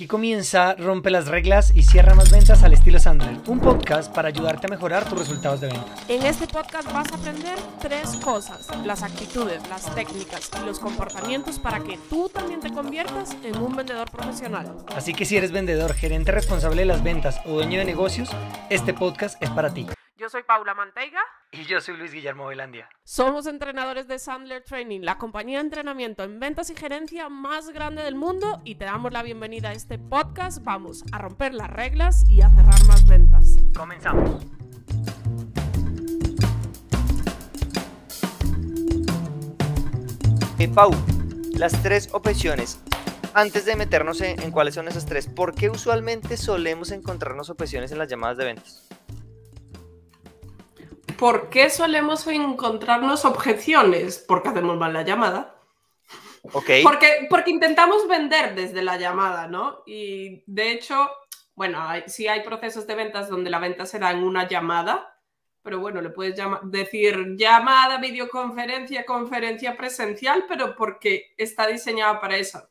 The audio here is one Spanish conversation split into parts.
Aquí comienza Rompe las reglas y cierra más ventas al estilo Sandler, un podcast para ayudarte a mejorar tus resultados de ventas. En este podcast vas a aprender tres cosas, las actitudes, las técnicas y los comportamientos para que tú también te conviertas en un vendedor profesional. Así que si eres vendedor, gerente responsable de las ventas o dueño de negocios, este podcast es para ti. Yo soy Paula Manteiga. Y yo soy Luis Guillermo Velandia. Somos entrenadores de Sandler Training, la compañía de entrenamiento en ventas y gerencia más grande del mundo y te damos la bienvenida a este podcast. Vamos a romper las reglas y a cerrar más ventas. Comenzamos. Eh, Pau, las tres objeciones. Antes de meternos en, en cuáles son esas tres, ¿por qué usualmente solemos encontrarnos objeciones en las llamadas de ventas? ¿Por qué solemos encontrarnos objeciones? Porque hacemos mal la llamada. Ok. Porque, porque intentamos vender desde la llamada, ¿no? Y de hecho, bueno, hay, sí hay procesos de ventas donde la venta se da en una llamada, pero bueno, le puedes llama- decir llamada, videoconferencia, conferencia presencial, pero porque está diseñada para eso.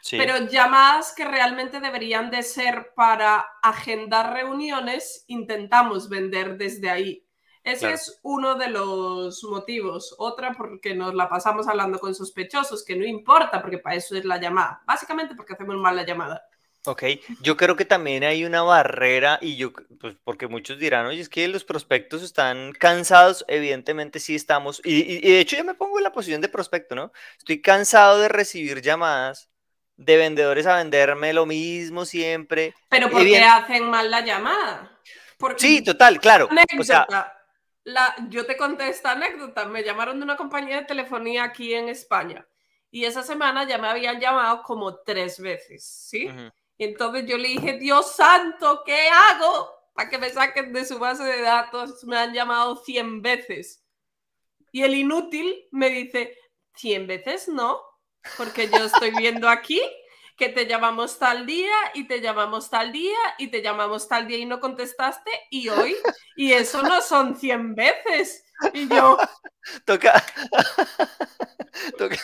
Sí. Pero llamadas que realmente deberían de ser para agendar reuniones, intentamos vender desde ahí. Ese Claro. es uno de los motivos. Otra porque nos la pasamos hablando con sospechosos, que no importa, porque para eso es la llamada. Básicamente porque hacemos mal la llamada. Ok, yo creo que también hay una barrera y yo, pues porque muchos dirán, oye, es que los prospectos están cansados, evidentemente sí estamos, y, y- y de hecho yo me pongo en la posición de prospecto, ¿no? Estoy cansado de recibir llamadas de vendedores a venderme lo mismo siempre. Pero ¿por qué hacen mal la llamada? Porque Sí, total, claro. O sea, anécdota. La- yo te conté esta anécdota. Me llamaron de una compañía de telefonía aquí en España. Y esa semana ya me habían llamado como tres veces, ¿sí? ujú, Y entonces yo le dije, Dios santo, ¿qué hago? Para que me saquen de su base de datos. Me han llamado 100 veces. Y el inútil me dice, 100 veces no, porque yo estoy viendo aquí que te llamamos tal día y te llamamos tal día y te llamamos tal día y no contestaste y hoy. Y eso no son 100 veces. Y yo, toca. toca-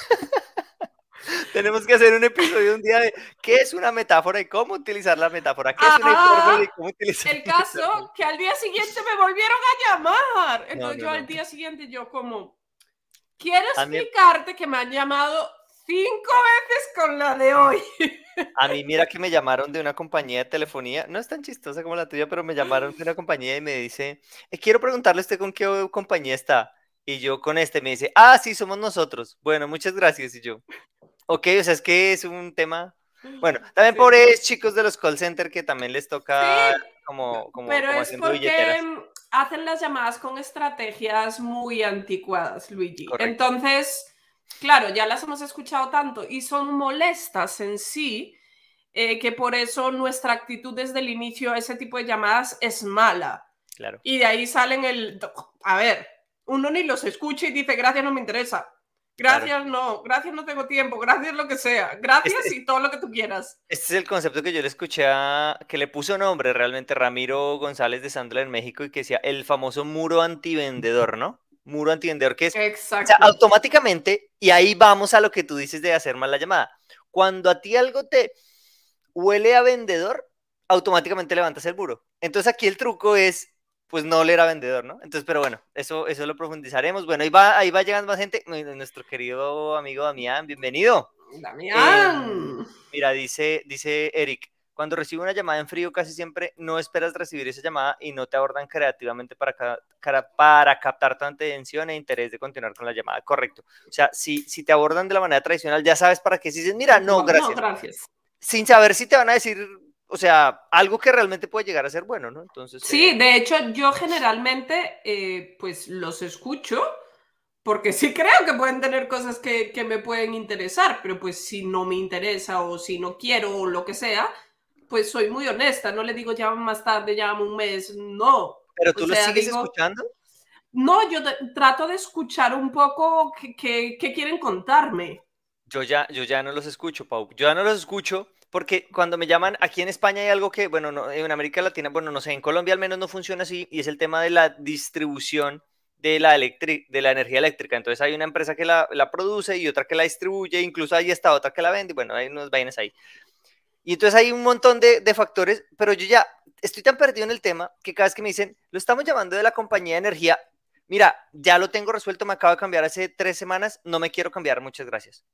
Tenemos que hacer un episodio un día de qué es una metáfora y cómo utilizar la metáfora, qué es una hipérbole y cómo utilizar el caso que al día siguiente me volvieron a llamar. Entonces no, yo no. al día siguiente yo como, quiero A mí- explicarte que me han llamado cinco veces con la de hoy. A mí, mira que me llamaron de una compañía de telefonía, no es tan chistosa como la tuya, pero me llamaron de una compañía y me dice, "Eh, quiero preguntarle a usted con qué compañía está. Y yo con este me dice, ah, sí, somos nosotros. Bueno, muchas gracias. Y yo, ok, o sea, es que es un tema. Bueno, también Sí. pobres chicos de los call center que también les toca Sí, como, como, Pero como es haciendo porque billeteras. hacen las llamadas con estrategias muy anticuadas, Luigi. Correcto. Entonces, claro, ya las hemos escuchado tanto y son molestas en sí, eh, que por eso nuestra actitud desde el inicio a ese tipo de llamadas es mala. Claro. Y de ahí salen el... A ver, uno ni los escucha y dice, gracias, no me interesa. Gracias, no. Gracias, no tengo tiempo. Gracias, lo que sea. Gracias Este- y todo lo que tú quieras. Este es el concepto que yo le escuché a, que le puso nombre realmente Ramiro González de Sandler en México y que decía el famoso muro antivendedor, ¿no? Muro antivendedor, que es O sea, automáticamente, y ahí vamos a lo que tú dices de hacer mal la llamada. Cuando a ti algo te huele a vendedor, automáticamente levantas el muro. Entonces aquí el truco es, pues no oler a vendedor, ¿no? Entonces, pero bueno, eso, eso lo profundizaremos. Bueno, ahí va, ahí va llegando más gente. Nu- Nuestro querido amigo Damián, bienvenido. Damián. Mira, dice, dice Eric, cuando recibe una llamada en frío, casi siempre no esperas recibir esa llamada y no te abordan creativamente para, ca- para captar tu atención e interés de continuar con la llamada. Correcto. O sea, si, si te abordan de la manera tradicional, ya sabes para qué. Si dices, mira, no, gracias. gracias. Sin saber si te van a decir, o sea, algo que realmente puede llegar a ser bueno, ¿no? Entonces. Sí, eh, de hecho, yo generalmente eh, pues los escucho porque sí creo que pueden tener cosas que, que me pueden interesar, pero pues si no me interesa o si no quiero o lo que sea, pues soy muy honesta, no le digo llama más tarde, llama un mes, no. pero o tú lo sea, sigues digo- escuchando. No, yo trato de escuchar un poco qué quieren contarme. Yo ya, yo ya no los escucho, Pau. Yo ya no los escucho porque cuando me llaman, aquí en España hay algo que, bueno, no, en América Latina, bueno, no sé, en Colombia al menos no funciona así, y es el tema de la distribución de la, de la energía eléctrica. Entonces hay una empresa que la, la produce y otra que la distribuye, incluso hay esta otra que la vende, y bueno, hay unas vainas ahí. Y entonces hay un montón de, factores, pero yo ya estoy tan perdido en el tema que cada vez que me dicen, lo estamos llamando de la compañía de energía, mira, ya lo tengo resuelto, me acabo de cambiar hace tres semanas, no me quiero cambiar, muchas gracias.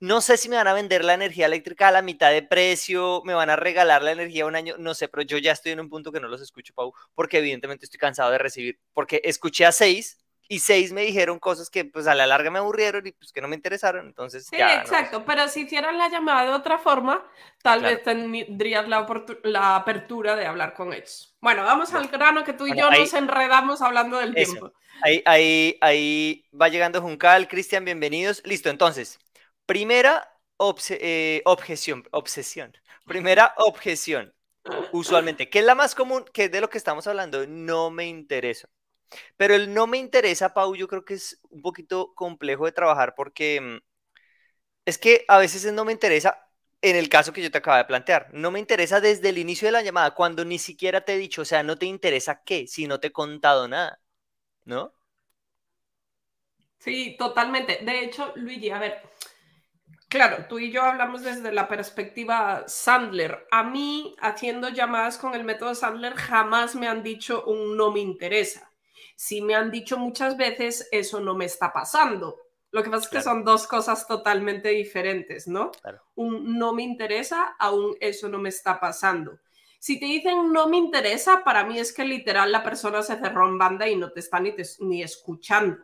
No sé si me van a vender la energía eléctrica a la mitad de precio, me van a regalar la energía un año, no sé, pero yo ya estoy en un punto que no los escucho, Pau, porque evidentemente estoy cansado de recibir, porque escuché a seis y seis me dijeron cosas que pues a la larga me aburrieron y pues que no me interesaron, entonces Sí, ya, no. exacto, pero si hicieran la llamada de otra forma, tal Claro. vez tendrías la, la apertura de hablar con ellos. Bueno, vamos al grano que tú y Bueno, yo ahí- nos enredamos hablando del Eso. tiempo. Ahí, ahí, ahí va llegando Juncal, Cristian, bienvenidos. Listo, entonces, primera obse- eh, objeción, obsesión. Primera objeción, usualmente, que es la más común, que es de lo que estamos hablando, no me interesa. Pero el no me interesa, Pau, yo creo que es un poquito complejo de trabajar porque mm, es que a veces es no me interesa en el caso que yo te acabo de plantear. No me interesa desde el inicio de la llamada, cuando ni siquiera te he dicho, o sea, no te interesa qué, si no te he contado nada, ¿no? Sí, totalmente. De hecho, Luigi, a ver, claro, tú y yo hablamos desde la perspectiva Sandler. A mí, haciendo llamadas con el método Sandler, jamás me han dicho un no me interesa. Sí me han dicho muchas veces, eso no me está pasando. Lo que pasa es que Claro. son dos cosas totalmente diferentes, ¿no? Claro. Un no me interesa a un eso no me está pasando. Si te dicen no me interesa, para mí es que literal la persona se cerró en banda y no te está ni, te- ni escuchando.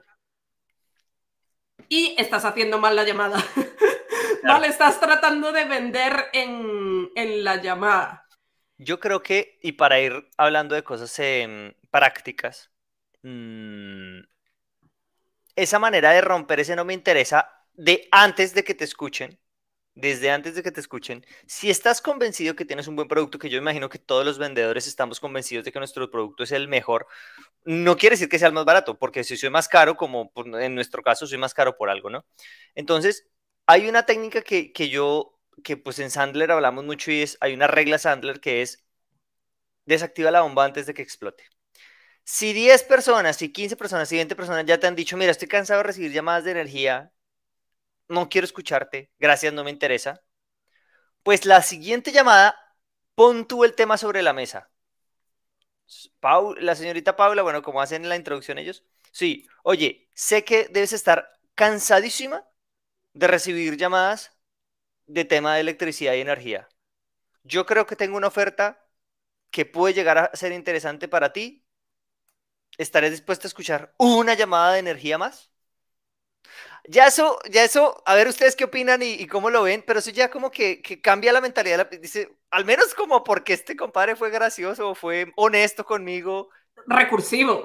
Y estás haciendo mal la llamada. Vale, estás tratando de vender en, en la llamada. Yo creo que, y para ir hablando de cosas prácticas, mm, esa manera de romper ese no me interesa de antes de que te escuchen, desde antes de que te escuchen, si estás convencido que tienes un buen producto, que yo imagino que todos los vendedores estamos convencidos de que nuestro producto es el mejor, no quiere decir que sea el más barato, porque si soy más caro, como en nuestro caso soy más caro por algo, ¿no? Entonces, hay una técnica que, que yo, que pues en Sandler hablamos mucho y es, hay una regla Sandler que es desactiva la bomba antes de que explote. Si 10 personas, si 15 personas, si 20 personas ya te han dicho, mira, estoy cansado de recibir llamadas de energía, no quiero escucharte, gracias, no me interesa, pues la siguiente llamada, pon tú el tema sobre la mesa. Pau, la señorita Paula, bueno, como hacen en la introducción ellos, sí, oye, sé que debes estar cansadísima de recibir llamadas de tema de electricidad y energía. Yo creo que tengo una oferta que puede llegar a ser interesante para ti. ¿Estaré dispuesto a escuchar una llamada de energía más? Ya eso, ya eso, a ver ustedes qué opinan y, y cómo lo ven, pero eso ya como que, que cambia la mentalidad. la- dice, al menos como porque este compadre fue gracioso fue honesto conmigo, Recursivo.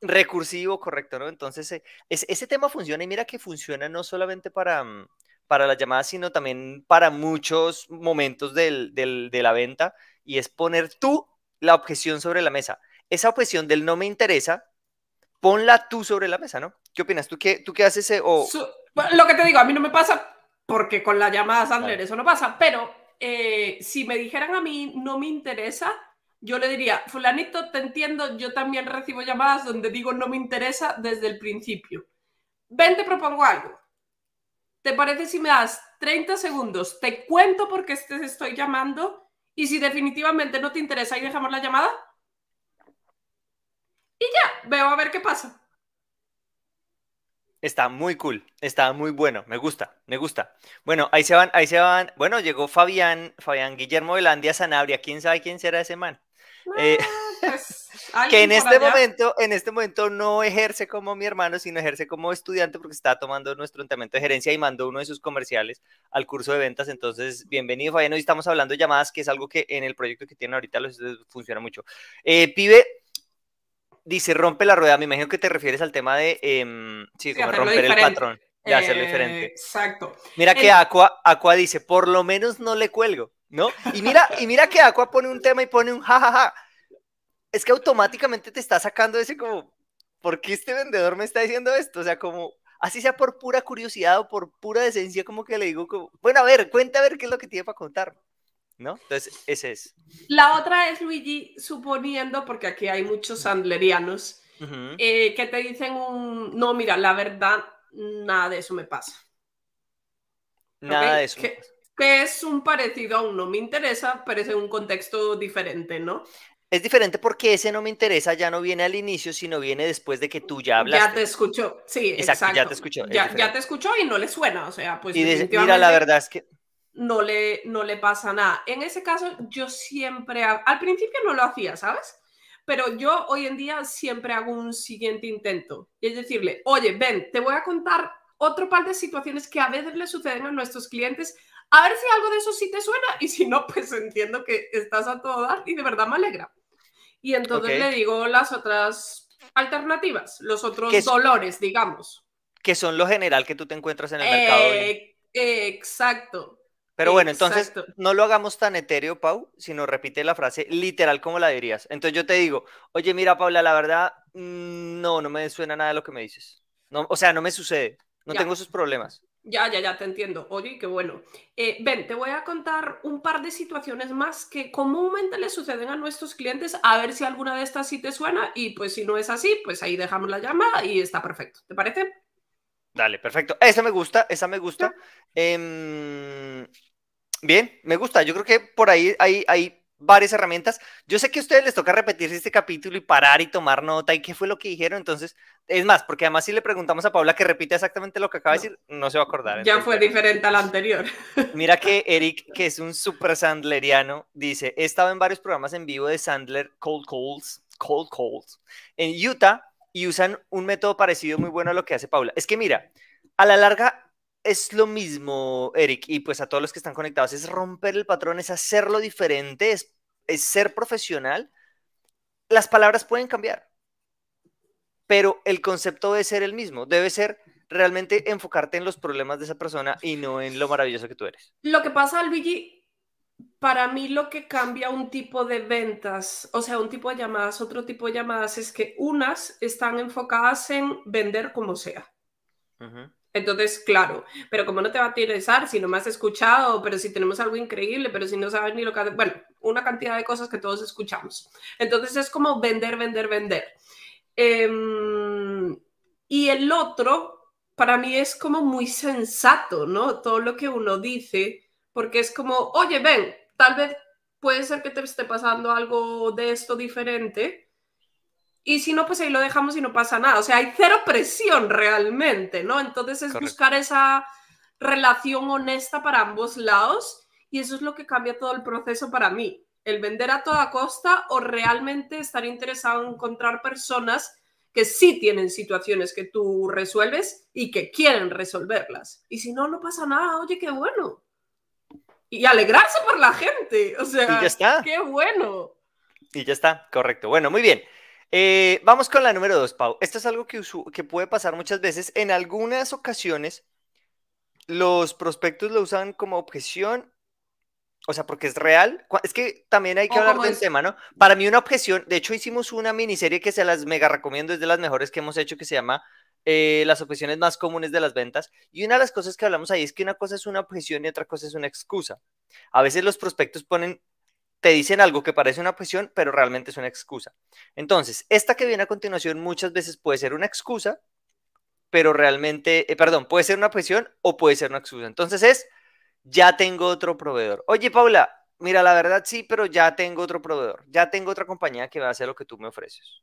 recursivo, correcto, ¿no? Entonces, eh, es- ese tema funciona y mira que funciona no solamente para, mm, para las llamadas, sino también para muchos momentos del- del- de la venta y es poner tú la objeción sobre la mesa. Esa objeción del no me interesa, ponla tú sobre la mesa, ¿no? ¿Qué opinas? ¿Tú qué, tú qué haces? eh, o- lo que te digo, a mí no me pasa porque con la llamada Sandler Claro. eso no pasa, pero eh, si me dijeran a mí no me interesa, yo le diría, fulanito, te entiendo, yo también recibo llamadas donde digo no me interesa desde el principio. Ven, te propongo algo. ¿Te parece si me das 30 segundos? Te cuento por qué te estoy llamando y si definitivamente no te interesa y dejamos la llamada. Y ya, veo a ver qué pasa. Está muy cool, está muy bueno, me gusta, me gusta. Bueno, ahí se van, ahí se van. Bueno, llegó Fabián, Fabián Guillermo Velandia Sanabria, quién sabe quién será ese man. Eh, Ah, pues, que en este allá. momento, en este momento no ejerce como mi hermano, sino ejerce como estudiante porque está tomando nuestro entrenamiento de gerencia y mandó uno de sus comerciales al curso de ventas. Entonces, bienvenido, Fabián. Hoy estamos hablando de llamadas, que es algo que en el proyecto que tienen ahorita les funciona mucho. Eh, pibe, dice, rompe la rueda. Me imagino que te refieres al tema de, em, sí, Sí, como hacerlo romper el diferente. patrón, de hacerlo Eh, diferente. Exacto. Mira que El- Aqua, Aqua dice, por lo menos no le cuelgo, ¿no? Y mira, y mira que Aqua pone un tema y pone un jajaja. Es que automáticamente te está sacando ese como, ¿por qué este vendedor me está diciendo esto? O sea, como, así sea por pura curiosidad o por pura decencia, como que le digo, como, bueno, a ver, cuenta a ver qué es lo que tiene para contar, ¿no? Entonces, ese es. La otra es Luigi, suponiendo, porque aquí hay muchos sandlerianos, eh, que te dicen un, no, mira, la verdad, nada de eso me pasa. Nada de eso. Que- que es un parecido a un no me interesa, pero es en un contexto diferente, ¿no? Es diferente porque ese no me interesa ya no viene al inicio, sino viene después de que tú ya hablaste. Ya te escuchó, sí, Exacto, exacto. ya te escuchó, es Ya, te escuchó y no le suena, o sea, pues y mira, la verdad es que no le, no le pasa nada. En ese caso, yo siempre, al principio no lo hacía, ¿sabes? Pero yo hoy en día siempre hago un siguiente intento. Y es decirle, oye, ven, te voy a contar otro par de situaciones que a veces le suceden a nuestros clientes. A ver si algo de eso sí te suena. Y si no, pues entiendo que estás a todo dar y de verdad me alegra. Y entonces Ok. le digo las otras alternativas, los otros ¿Qué es- dolores, digamos. que son lo general que tú te encuentras en el mercado. hoy. Eh, exacto. Pero bueno, entonces exacto. no lo hagamos tan etéreo, Pau, sino repite la frase literal como la dirías. Entonces yo te digo, oye, mira, Paula, la verdad, mm, no, no me suena nada de lo que me dices. No, o sea, no me sucede. No Ya. tengo esos problemas. Ya, ya, ya te entiendo. Oye, qué bueno. Eh, ven, te voy a contar un par de situaciones más que comúnmente le suceden a nuestros clientes, a ver si alguna de estas sí te suena y pues si no es así, pues ahí dejamos la llamada y está perfecto. ¿Te parece? Dale, perfecto. Esa me gusta, esa me gusta. Bien, me gusta. Yo creo que por ahí hay, hay varias herramientas. Yo sé que a ustedes les toca repetirse este capítulo y parar y tomar nota y qué fue lo que dijeron. Entonces, es más, porque además si le preguntamos a Paula que repite exactamente lo que acaba de decir, no se va a acordar. Ya fue diferente al anterior. Mira que Eric, que es un super sandleriano, dice, he estado en varios programas en vivo de Sandler Cold Calls, Cold Calls, en Utah y usan un método parecido muy bueno a lo que hace Paula. Es que mira, a la larga es lo mismo, Eric, y pues a todos los que están conectados, es romper el patrón, es hacerlo diferente, es, es ser profesional. Las palabras pueden cambiar, pero el concepto debe ser el mismo, debe ser realmente enfocarte en los problemas de esa persona y no en lo maravilloso que tú eres. Lo que pasa, Luigi, para mí lo que cambia un tipo de ventas, o sea, un tipo de llamadas, otro tipo de llamadas, es que unas están enfocadas en vender como sea. Ujú. Entonces, claro, pero como no te va a interesar si no me has escuchado, pero si tenemos algo increíble, pero si no sabes ni lo que... Bueno, una cantidad de cosas que todos escuchamos. Entonces es como vender, vender, vender. Em, y el otro, para mí es como muy sensato, ¿no? Todo lo que uno dice, porque es como, oye, ven, tal vez puede ser que te esté pasando algo de esto diferente. Y si no, pues ahí lo dejamos y no pasa nada. O sea, hay cero presión realmente, ¿no? Entonces es Correcto. buscar esa relación honesta para ambos lados y eso es lo que cambia todo el proceso para mí. El vender a toda costa o realmente estar interesado en encontrar personas que sí tienen situaciones que tú resuelves y que quieren resolverlas. Y si no, no pasa nada. Oye, qué bueno. Y alegrarse por la gente. O sea, Y ya está. qué bueno. Y ya está, correcto. Bueno, muy bien. Eh, vamos con la número dos, Pau. Esto es algo que, puede pasar muchas veces. En algunas ocasiones, los prospectos lo usan como objeción, o sea, porque es real. Es que también hay que hablar del es- tema, ¿no? Para mí una objeción, de hecho hicimos una miniserie que se las mega recomiendo, es de las mejores que hemos hecho, que se llama eh, Las objeciones más comunes de las ventas. Y una de las cosas que hablamos ahí es que una cosa es una objeción y otra cosa es una excusa. A veces los prospectos ponen te dicen algo que parece una objeción, pero realmente es una excusa. Entonces, esta que viene a continuación muchas veces puede ser una excusa, pero realmente, eh, perdón, puede ser una objeción o puede ser una excusa. Entonces es, ya tengo otro proveedor. Oye, Paula, mira, la verdad sí, pero ya tengo otro proveedor, ya tengo otra compañía que va a hacer lo que tú me ofreces.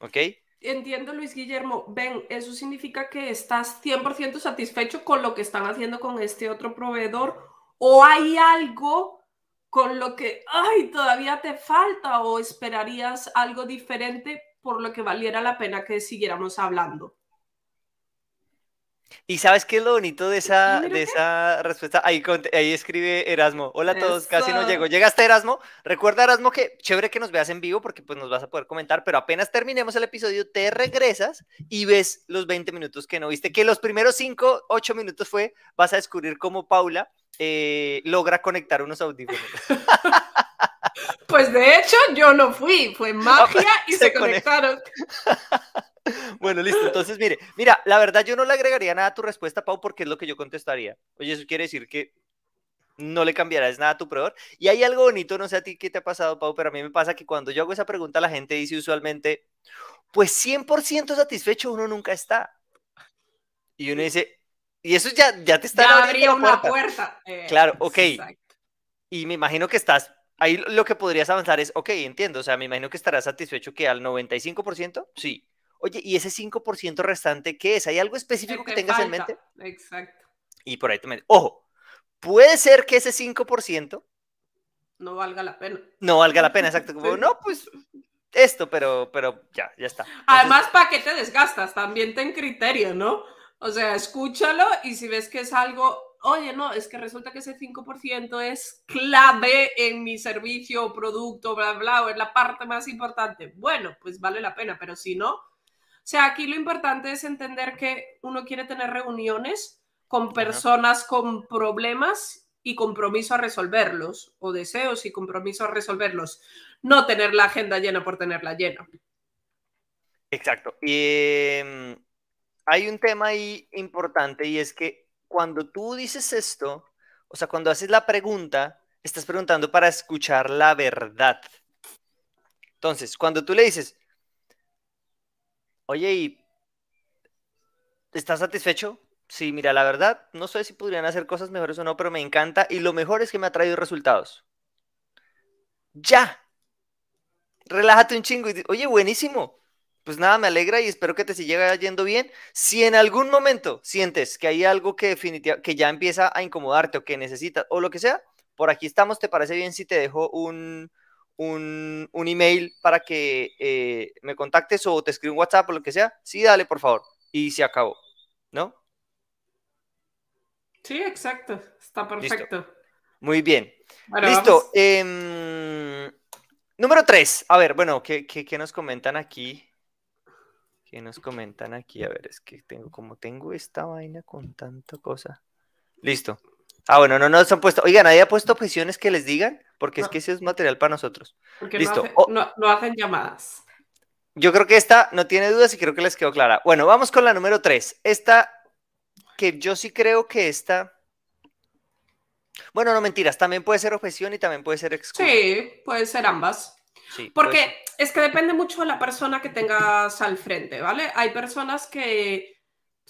¿Ok? Entiendo, Luis Guillermo. Ven, eso significa que estás 100% satisfecho con lo que están haciendo con este otro proveedor o hay algo con lo que, ay, todavía te falta o esperarías algo diferente por lo que valiera la pena que siguiéramos hablando. ¿Y sabes qué es lo bonito de esa, de esa respuesta? Ahí, ahí escribe Erasmo. Hola a todos, casi no llego. ¿Llegaste, Erasmo? Recuerda, Erasmo, que chévere que nos veas en vivo porque pues nos vas a poder comentar, pero apenas terminemos el episodio, te regresas y ves los 20 minutos que no viste. Que los primeros 5, 8 minutos fue, vas a descubrir cómo Paula eh, logra conectar unos audífonos. Pues de hecho, yo no fui, fue magia y Se se, conectaron. Bueno, listo. Entonces, mire, mira, la verdad yo no le agregaría nada a tu respuesta, Pau, porque es lo que yo contestaría. Oye, eso quiere decir que no le cambiarás nada a tu proveedor. Y hay algo bonito, no sé a ti qué te ha pasado, Pau, pero a mí me pasa que cuando yo hago esa pregunta, la gente dice usualmente, pues 100% satisfecho uno nunca está. Y uno dice, Y eso ya, ya te está Ya abriendo abría la una puerta. Eh, Claro, ok. exacto. Y me imagino que estás, ahí lo que podrías avanzar es, ok, entiendo, o sea, me imagino que estarás satisfecho que al 95%, sí. Oye, ¿y ese 5% restante qué es? ¿Hay algo específico que te tengas en mente? Exacto. Y por ahí te metes. Ojo, puede ser que ese 5% No valga la pena. no valga la pena, exacto. Como, Sí. no, pues esto, pero, pero ya, ya está. Entonces, Además, ¿para qué te desgastas? También ten criterio, ¿no? O sea, escúchalo y si ves que es algo, oye, no, es que resulta que ese 5% es clave en mi servicio o producto, bla, bla, o es la parte más importante. Bueno, pues vale la pena, pero si no, o sea, aquí lo importante es entender que uno quiere tener reuniones con personas con problemas y compromiso a resolverlos, o deseos y compromiso a resolverlos, no tener la agenda llena por tenerla llena. Exacto. Y em, hay un tema ahí importante y es que cuando tú dices esto, o sea, cuando haces la pregunta, estás preguntando para escuchar la verdad. Entonces, cuando tú le dices, oye, ¿y estás satisfecho? Sí, mira, la verdad, no sé si podrían hacer cosas mejores o no, pero me encanta y lo mejor es que me ha traído resultados. Ya. Relájate un chingo y oye, buenísimo. Pues nada, me alegra y espero que te siga yendo bien. Si en algún momento sientes que hay algo que definitiva, que ya empieza a incomodarte o que necesitas o lo que sea, por aquí estamos. ¿Te parece bien si te dejo un, un, un email para que eh, me contactes o te escribo un WhatsApp o lo que sea? Sí, dale, por favor. Y se acabó, ¿no? Sí, exacto. Está perfecto. Muy bien. Bueno, Listo. em, número 3. A ver, bueno, ¿qué, qué, qué nos comentan aquí? ¿Qué nos comentan aquí? A ver, es que tengo, como tengo esta vaina con tanta cosa. Listo. Ah, bueno, no nos han puesto. Oiga, nadie ha puesto objeciones que les digan, porque es que ese es material para nosotros. Porque listo. No, hace- Oh. no- no hacen llamadas. Yo creo que esta no tiene dudas y creo que les quedó clara. Bueno, vamos con la número 3. Esta, que yo sí creo que esta. Bueno, no mentiras, también puede ser objeción y también puede ser excusa. Sí, puede ser ambas. Sí. Porque es que depende mucho de la persona que tengas al frente, ¿vale? Hay personas que,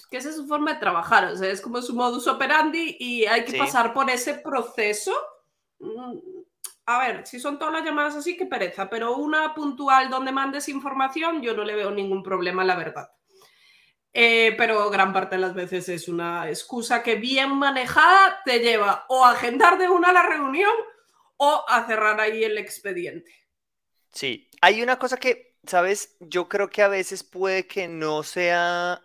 que esa es su forma de trabajar, o sea, es como su modus operandi y hay que Sí. pasar por ese proceso. Mm, A ver, si son todas las llamadas así, qué pereza, pero una puntual donde mandes información, yo no le veo ningún problema, la verdad. Eh, pero gran parte de las veces es una excusa que bien manejada te lleva o a agendar de una la reunión o a cerrar ahí el expediente. Sí, hay una cosa que, ¿sabes? Yo creo que a veces puede que no sea...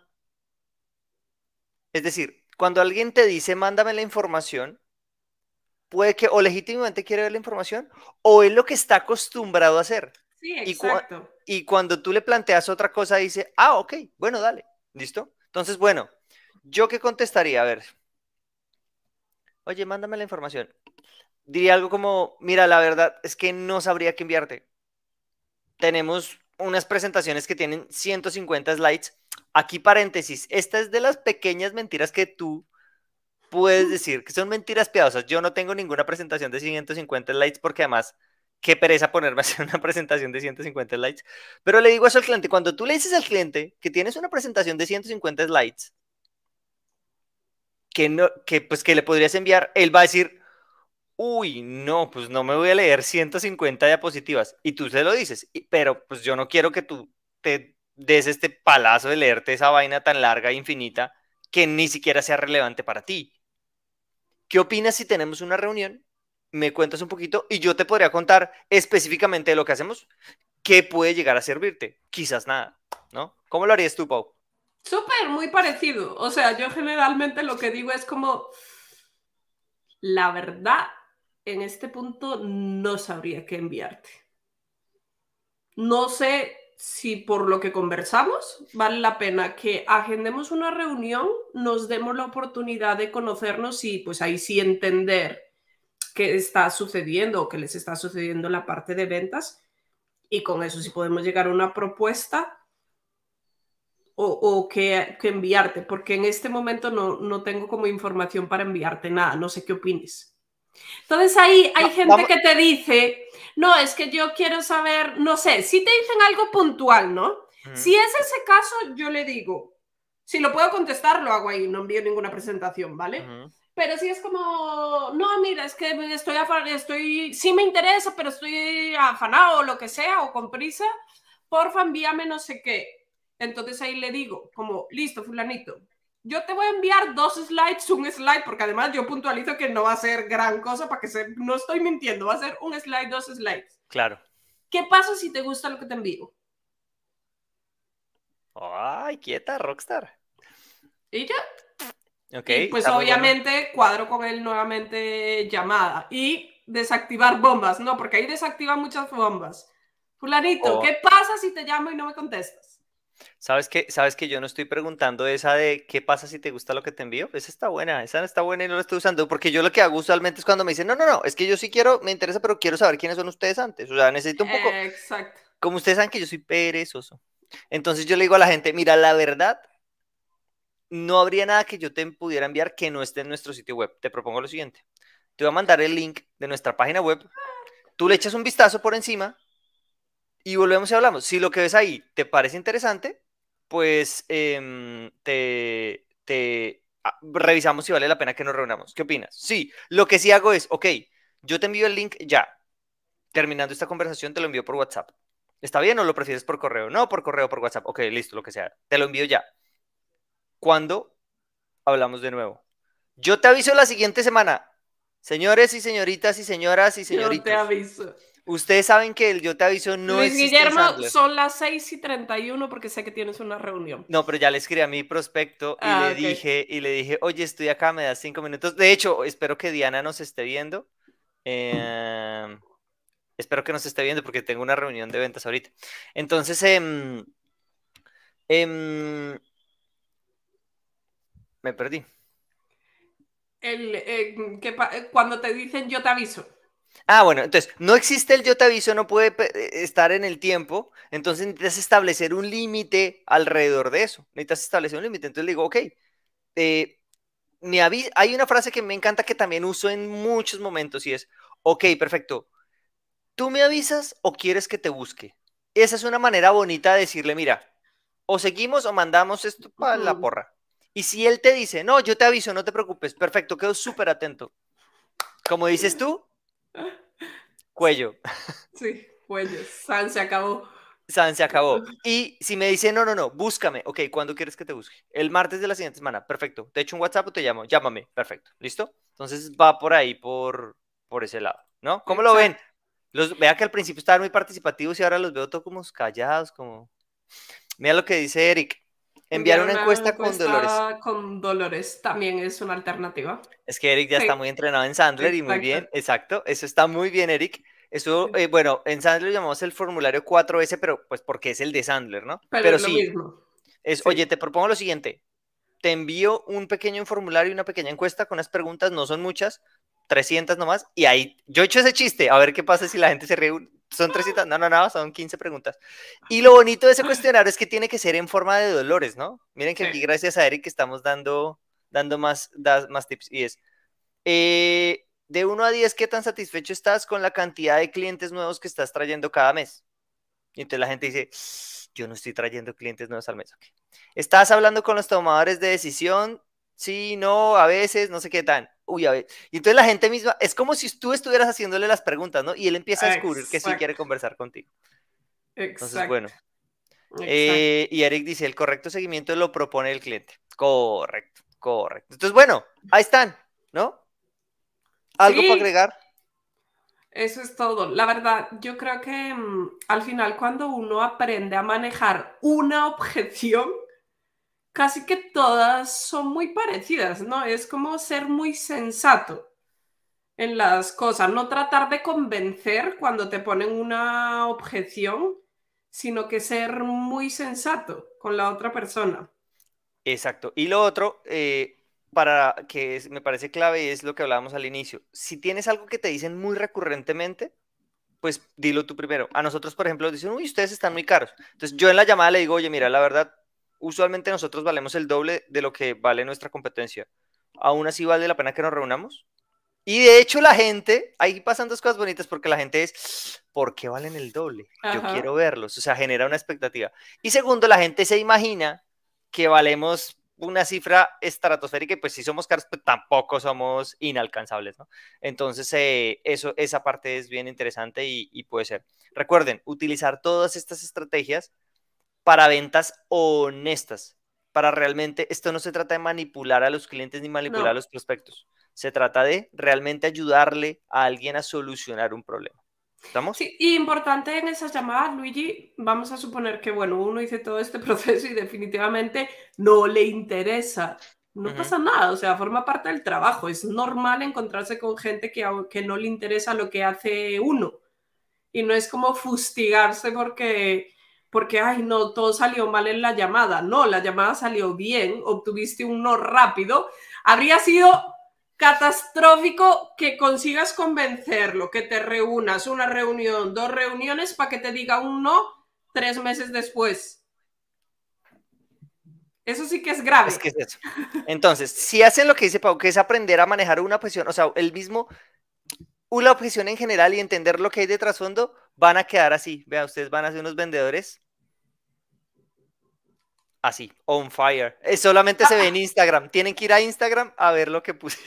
Es decir, cuando alguien te dice, mándame la información, puede que o legítimamente quiere ver la información o es lo que está acostumbrado a hacer. Sí, Y exacto. Y cuando tú le planteas otra cosa, dice, ah, ok, bueno, dale, ¿listo? Entonces, bueno, ¿yo qué contestaría? A ver, oye, mándame la información. Diría algo como, mira, la verdad es que no sabría qué enviarte. Tenemos unas presentaciones que tienen 150 slides. Aquí paréntesis, esta es de las pequeñas mentiras que tú puedes decir, que son mentiras piadosas. Yo no tengo ninguna presentación de 150 slides porque además, qué pereza ponerme a hacer una presentación de 150 slides. Pero le digo eso al cliente, cuando tú le dices al cliente que tienes una presentación de 150 slides, que, no, que, pues, que le podrías enviar, él va a decir, uy, no, pues no me voy a leer 150 diapositivas. Y tú se lo dices, pero pues yo no quiero que tú te des este palazo de leerte esa vaina tan larga e infinita que ni siquiera sea relevante para ti. ¿Qué opinas si tenemos una reunión? Me cuentas un poquito y yo te podría contar específicamente lo que hacemos, qué puede llegar a servirte. Quizás nada, ¿no? ¿Cómo lo harías tú, Pau? Súper, muy parecido. O sea, yo generalmente lo que digo es como, la verdad, en este punto no sabría qué enviarte. No sé si por lo que conversamos vale la pena que agendemos una reunión, nos demos la oportunidad de conocernos y pues ahí sí entender qué está sucediendo o qué les está sucediendo en la parte de ventas y con eso si podemos llegar a una propuesta o, o que, que enviarte, porque en este momento no, no tengo como información para enviarte nada, no sé qué opines. Entonces ahí hay gente vamos- que te dice, no, es que yo quiero saber, no sé, si te dicen algo puntual, ¿no? Si es ese caso, yo le digo, Si lo puedo contestar, lo hago ahí, no envío ninguna presentación, ¿vale? Pero si es como, no, mira, es que estoy, afa- estoy, sí me interesa, pero estoy afanado o lo que sea, o con prisa, porfa, envíame no sé qué. Entonces ahí le digo, como, listo, fulanito, yo te voy a enviar dos slides, un slide, porque además yo puntualizo que no va a ser gran cosa para que se, no estoy mintiendo, va a ser un slide, dos slides. Claro. ¿Qué pasa si te gusta lo que te envío? Ay, quieta, Rockstar. Y ya, Ok. Y pues bueno. obviamente cuadro con él nuevamente llamada y desactivar bombas, no, porque ahí desactiva muchas bombas. Fulanito, Oh. ¿qué pasa si te llamo y no me contestas? ¿Sabes que ¿Sabes que yo no estoy preguntando esa de qué pasa si te gusta lo que te envío? Esa está buena, esa no está buena y no la estoy usando, porque yo lo que hago usualmente es cuando me dicen, no, no, no, es que yo sí quiero, me interesa, pero quiero saber quiénes son ustedes antes. O sea, necesito un poco, Exacto. como ustedes saben que yo soy perezoso. Entonces yo le digo a la gente, mira, la verdad, no habría nada que yo te pudiera enviar que no esté en nuestro sitio web. Te propongo lo siguiente. Te voy a mandar el link de nuestra página web. Tú le echas un vistazo por encima y volvemos y hablamos. Si lo que ves ahí te parece interesante, pues em, te, te ah, revisamos si vale la pena que nos reunamos. ¿Qué opinas? Sí, lo que sí hago es, ok, yo te envío el link ya. Terminando esta conversación, te lo envío por WhatsApp. ¿Está bien o lo prefieres por correo? No, por correo, por WhatsApp. Ok, listo, lo que sea. Te lo envío ya. ¿Cuándo hablamos de nuevo? Yo te aviso la siguiente semana. Señores y señoritas y señoras y Yo señoritos. te aviso. Ustedes saben que el yo te aviso no Luis existe Guillermo, son las 6 y 31 porque sé que tienes una reunión. No, pero ya le escribí a mi prospecto y Ah, le dije, y le dije, oye, estoy acá, me das cinco minutos. De hecho, espero que Diana nos esté viendo. Em, espero que nos esté viendo porque tengo una reunión de ventas ahorita. Entonces, em, em, me perdí. El, que cuando te dicen yo te aviso. Ah, bueno, entonces, no existe el yo te aviso, no puede eh, estar en el tiempo, entonces necesitas establecer un límite alrededor de eso, necesitas establecer un límite, entonces le digo, ok, eh, me hay una frase que me encanta que también uso en muchos momentos y es, ok, perfecto, ¿tú me avisas o quieres que te busque? Esa es una manera bonita de decirle, mira, o seguimos o mandamos esto para la porra. Y si él te dice, no, yo te aviso, no te preocupes, perfecto, quedo súper atento. Como dices tú, cuello. Sí, cuello. San se acabó. San, se acabó. Y si me dice, no, no, no, búscame. Ok, ¿cuándo quieres que te busque? El martes de la siguiente semana. Perfecto. Te echo un WhatsApp o te llamo. Llámame. Perfecto. ¿Listo? Entonces va por ahí, por, por ese lado. ¿No? ¿Cómo lo ven? Los, vea que al principio estaban muy participativos y ahora los veo todos como callados, como... Mira lo que dice Eric. Enviar una encuesta con Dolores. Con Dolores también es una alternativa. Es que Eric ya Sí. está muy entrenado en Sandler y muy bien, exacto. Eso está muy bien, Eric. Eso, eh, bueno, en Sandler llamamos el formulario 4S, pero pues porque es el de Sandler, ¿no? Pero, es sí, lo mismo. es, sí. oye, te propongo lo siguiente. Te envío un pequeño formulario y una pequeña encuesta con unas preguntas, no son muchas, 300 nomás, y ahí, yo he hecho ese chiste, a ver qué pasa si la gente se ríe. Son 300, no, no, no, son 15 preguntas. Y lo bonito de ese cuestionario es que tiene que ser en forma de dolores, ¿no? Miren que aquí gracias a Eric estamos dando, dando más, más tips, y es, eh, de 1 a 10, ¿qué tan satisfecho estás con la cantidad de clientes nuevos que estás trayendo cada mes? Y entonces la gente dice, yo no estoy trayendo clientes nuevos al mes. ok. ¿Estás hablando con los tomadores de decisión? Sí, no, a veces, no sé qué tan. Uy, a ver. Y entonces la gente misma, es como si tú estuvieras haciéndole las preguntas, ¿no? Y él empieza a descubrir que sí quiere conversar contigo. Entonces, Exacto. bueno. exacto. Eh, y Eric dice, el correcto seguimiento lo propone el cliente. Correcto, correcto. Entonces, bueno, ahí están, ¿no? ¿Algo Sí. para agregar? Eso es todo. La verdad, yo creo que mm, al final cuando uno aprende a manejar una objeción, casi que todas son muy parecidas, ¿no? Es como ser muy sensato en las cosas, no tratar de convencer cuando te ponen una objeción, sino que ser muy sensato con la otra persona. Exacto. Y lo otro, eh, para que me parece clave, es lo que hablábamos al inicio. Si tienes algo que te dicen muy recurrentemente, pues dilo tú primero. A nosotros, por ejemplo, dicen, uy, ustedes están muy caros. Entonces yo en la llamada le digo, oye, mira, la verdad, usualmente nosotros valemos el doble de lo que vale nuestra competencia. Aún así vale la pena que nos reunamos. Y de hecho la gente, ahí pasan dos cosas bonitas porque la gente es, ¿por qué valen el doble? Yo Ajá. quiero verlos, o sea, genera una expectativa. Y segundo, la gente se imagina que valemos una cifra estratosférica y pues si somos caros, pues tampoco somos inalcanzables, ¿no? Entonces, eh, eso, esa parte es bien interesante y, y, puede ser. Recuerden, utilizar todas estas estrategias para ventas honestas, para realmente, esto no se trata de manipular a los clientes ni manipular No. a los prospectos, se trata de realmente ayudarle a alguien a solucionar un problema. ¿Estamos? Sí, y importante en esas llamadas, Luigi, vamos a suponer que, bueno, uno hizo todo este proceso y definitivamente no le interesa. No pasa nada, o sea, forma parte del trabajo. Es normal encontrarse con gente que, que no le interesa lo que hace uno. Y no es como fustigarse porque, porque, ay, no, todo salió mal en la llamada. No, la llamada salió bien, obtuviste un no rápido. Habría sido catastrófico que consigas convencerlo, que te reúnas una reunión, dos reuniones para que te diga un no tres meses después. Eso sí que es grave. Entonces, si hacen lo que dice Pau, que es aprender a manejar una objeción, o sea, el mismo, una objeción en general y entender lo que hay de trasfondo, van a quedar así. Vean, ustedes van a ser unos vendedores así, on fire. Eh, solamente se ve en Instagram. Tienen que ir a Instagram a ver lo que puse.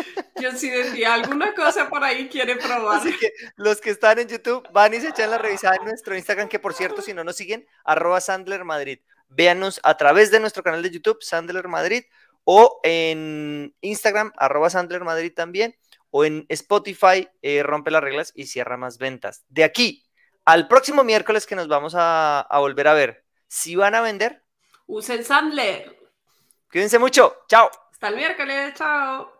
Yo sí decía, alguna cosa por ahí quiere probar. Así que los que están en YouTube van y se echan la revisada en nuestro Instagram, que por cierto, si no nos siguen, arroba Sandler Madrid. Véanos a través de nuestro canal de YouTube, Sandler Madrid, o en Instagram, arroba Sandler Madrid también, o en Spotify, eh, rompe las reglas y cierra más ventas. De aquí al próximo miércoles que nos vamos a, a volver a ver, si van a vender, Usen Sandler. cuídense mucho. Chao. Hasta el miércoles, chao.